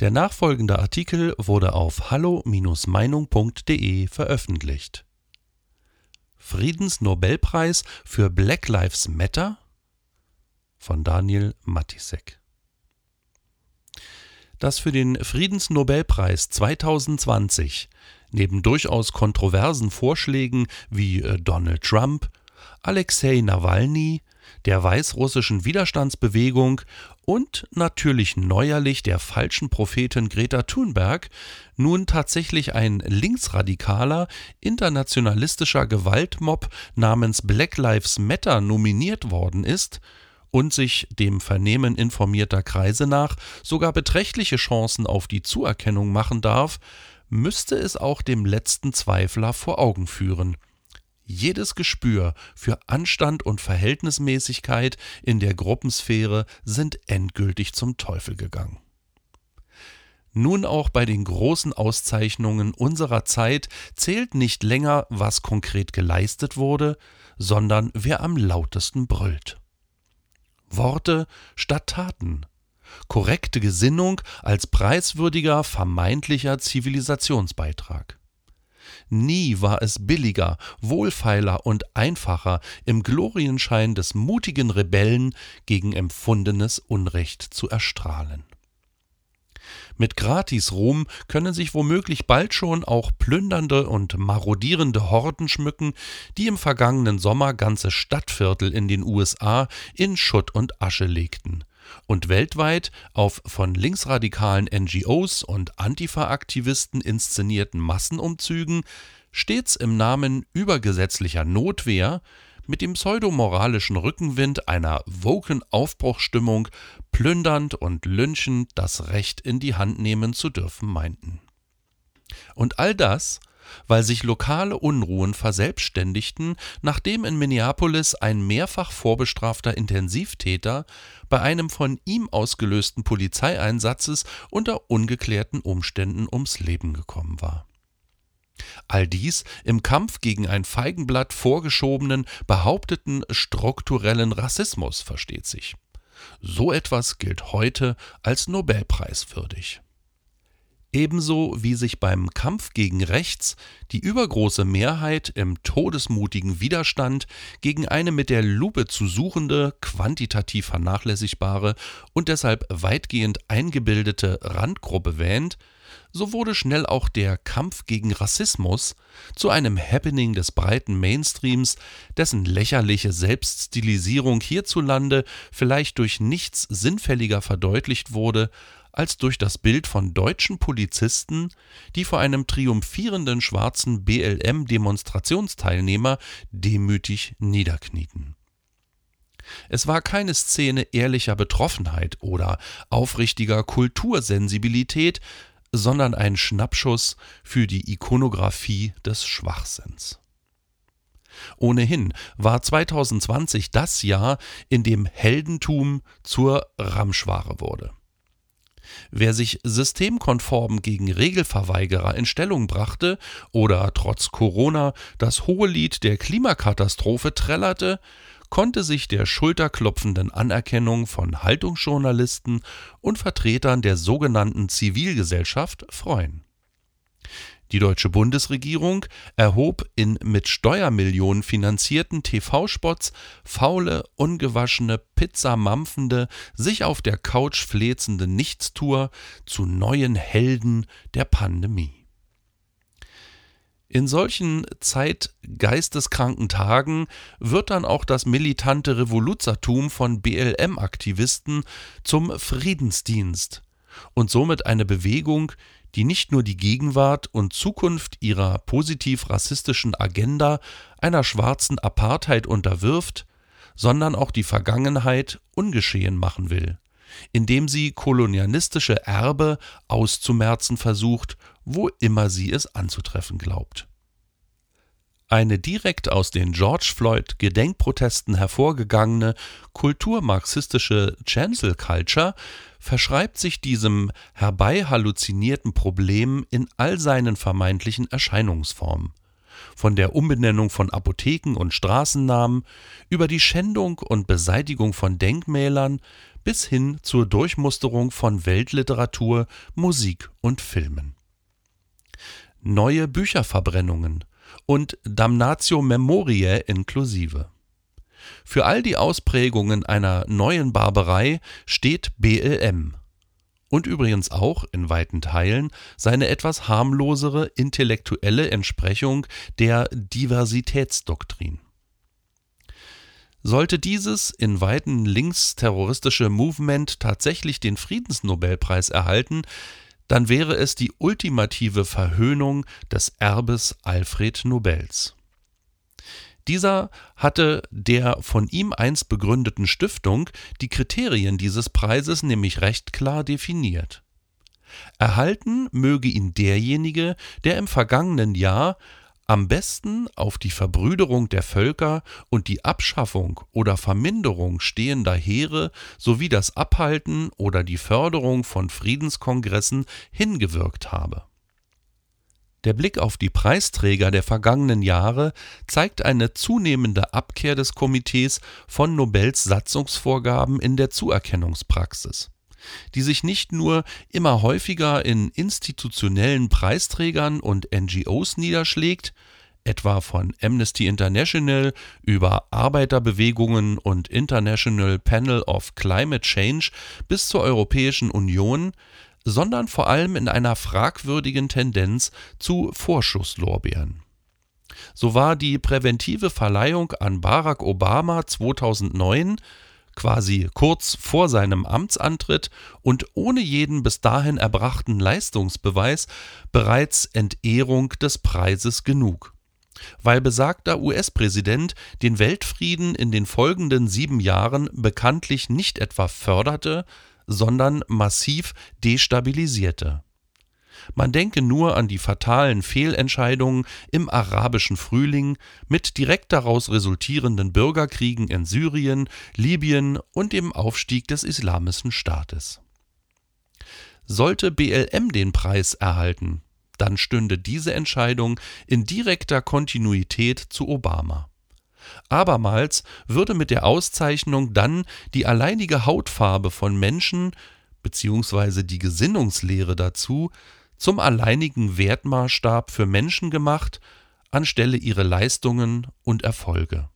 Der nachfolgende Artikel wurde auf hallo-meinung.de veröffentlicht. Friedensnobelpreis für Black Lives Matter von Daniel Matisek. Dass für den Friedensnobelpreis 2020 neben durchaus kontroversen Vorschlägen wie äh, Donald Trump, Alexei Nawalny, der weißrussischen Widerstandsbewegung und natürlich neuerlich der falschen Prophetin Greta Thunberg nun tatsächlich ein linksradikaler, internationalistischer Gewaltmob namens Black Lives Matter nominiert worden ist und sich dem Vernehmen informierter Kreise nach sogar beträchtliche Chancen auf die Zuerkennung machen darf, müsste es auch dem letzten Zweifler vor Augen führen – jedes Gespür für Anstand und Verhältnismäßigkeit in der Gruppensphäre sind endgültig zum Teufel gegangen. Nun auch bei den großen Auszeichnungen unserer Zeit zählt nicht länger, was konkret geleistet wurde, sondern wer am lautesten brüllt. Worte statt Taten, korrekte Gesinnung als preiswürdiger vermeintlicher Zivilisationsbeitrag. Nie war es billiger, wohlfeiler und einfacher, im Glorienschein des mutigen Rebellen gegen empfundenes Unrecht zu erstrahlen. Mit Gratisruhm können sich womöglich bald schon auch plündernde und marodierende Horden schmücken, die im vergangenen Sommer ganze Stadtviertel in den USA in Schutt und Asche legten und weltweit auf von linksradikalen NGOs und Antifa-Aktivisten inszenierten Massenumzügen stets im Namen übergesetzlicher Notwehr mit dem pseudomoralischen Rückenwind einer woken Aufbruchsstimmung plündernd und lynchend das Recht in die Hand nehmen zu dürfen meinten. Und all das weil sich lokale Unruhen verselbstständigten, nachdem in Minneapolis ein mehrfach vorbestrafter Intensivtäter bei einem von ihm ausgelösten Polizeieinsatzes unter ungeklärten Umständen ums Leben gekommen war. All dies im Kampf gegen ein Feigenblatt vorgeschobenen, behaupteten strukturellen Rassismus, versteht sich. So etwas gilt heute als Nobelpreiswürdig. Ebenso wie sich beim Kampf gegen Rechts die übergroße Mehrheit im todesmutigen Widerstand gegen eine mit der Lupe zu suchende, quantitativ vernachlässigbare und deshalb weitgehend eingebildete Randgruppe wähnt, so wurde schnell auch der Kampf gegen Rassismus zu einem Happening des breiten Mainstreams, dessen lächerliche Selbststilisierung hierzulande vielleicht durch nichts sinnfälliger verdeutlicht wurde als durch das Bild von deutschen Polizisten, die vor einem triumphierenden schwarzen BLM-Demonstrationsteilnehmer demütig niederknieten. Es war keine Szene ehrlicher Betroffenheit oder aufrichtiger Kultursensibilität, sondern ein Schnappschuss für die Ikonographie des Schwachsinns. Ohnehin war 2020 das Jahr, in dem Heldentum zur Ramschware wurde. Wer sich systemkonform gegen Regelverweigerer in Stellung brachte oder trotz Corona das hohe Lied der Klimakatastrophe trällerte, konnte sich der schulterklopfenden Anerkennung von Haltungsjournalisten und Vertretern der sogenannten Zivilgesellschaft freuen. Die deutsche Bundesregierung erhob in mit Steuermillionen finanzierten TV-Spots faule, ungewaschene, pizzamampfende, sich auf der Couch flezende Nichtstour zu neuen Helden der Pandemie. In solchen zeitgeisteskranken Tagen wird dann auch das militante Revoluzertum von BLM-Aktivisten zum Friedensdienst und somit eine Bewegung, die nicht nur die Gegenwart und Zukunft ihrer positiv rassistischen Agenda einer schwarzen Apartheid unterwirft, sondern auch die Vergangenheit ungeschehen machen will, indem sie kolonialistische Erbe auszumerzen versucht, wo immer sie es anzutreffen glaubt. Eine direkt aus den George Floyd Gedenkprotesten hervorgegangene kulturmarxistische Cancel Culture verschreibt sich diesem herbei halluzinierten Problem in all seinen vermeintlichen Erscheinungsformen. Von der Umbenennung von Apotheken und Straßennamen über die Schändung und Beseitigung von Denkmälern bis hin zur Durchmusterung von Weltliteratur, Musik und Filmen. Neue Bücherverbrennungen und Damnatio Memoriae inklusive. Für all die Ausprägungen einer neuen Barbarei steht BLM. Und übrigens auch in weiten Teilen seine etwas harmlosere intellektuelle Entsprechung der Diversitätsdoktrin. Sollte dieses in weiten linksterroristische Movement tatsächlich den Friedensnobelpreis erhalten, dann wäre es die ultimative Verhöhnung des Erbes Alfred Nobels. Dieser hatte der von ihm einst begründeten Stiftung die Kriterien dieses Preises nämlich recht klar definiert. Erhalten möge ihn derjenige, der im vergangenen Jahr am besten auf die Verbrüderung der Völker und die Abschaffung oder Verminderung stehender Heere sowie das Abhalten oder die Förderung von Friedenskongressen hingewirkt habe. Der Blick auf die Preisträger der vergangenen Jahre zeigt eine zunehmende Abkehr des Komitees von Nobels Satzungsvorgaben in der Zuerkennungspraxis die sich nicht nur immer häufiger in institutionellen Preisträgern und NGOs niederschlägt, etwa von Amnesty International über Arbeiterbewegungen und International Panel of Climate Change bis zur Europäischen Union, sondern vor allem in einer fragwürdigen Tendenz zu Vorschusslorbeeren. So war die präventive Verleihung an Barack Obama 2009 quasi kurz vor seinem Amtsantritt und ohne jeden bis dahin erbrachten Leistungsbeweis bereits Entehrung des Preises genug. Weil besagter US-Präsident den Weltfrieden in den folgenden sieben Jahren bekanntlich nicht etwa förderte, sondern massiv destabilisierte. Man denke nur an die fatalen Fehlentscheidungen im arabischen Frühling mit direkt daraus resultierenden Bürgerkriegen in Syrien, Libyen und dem Aufstieg des Islamischen Staates. Sollte BLM den Preis erhalten, dann stünde diese Entscheidung in direkter Kontinuität zu Obama. Abermals würde mit der Auszeichnung dann die alleinige Hautfarbe von Menschen bzw. die Gesinnungslehre dazu zum alleinigen Wertmaßstab für Menschen gemacht, anstelle ihre Leistungen und Erfolge.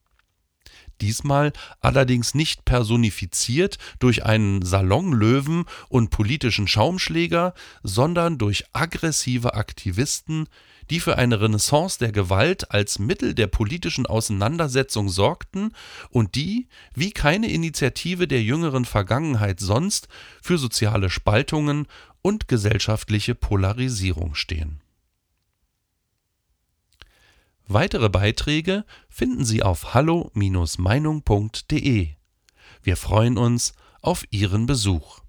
Diesmal allerdings nicht personifiziert durch einen Salonlöwen und politischen Schaumschläger, sondern durch aggressive Aktivisten, die für eine Renaissance der Gewalt als Mittel der politischen Auseinandersetzung sorgten und die, wie keine Initiative der jüngeren Vergangenheit sonst, für soziale Spaltungen und gesellschaftliche Polarisierung stehen. Weitere Beiträge finden Sie auf hallo-meinung.de. Wir freuen uns auf Ihren Besuch.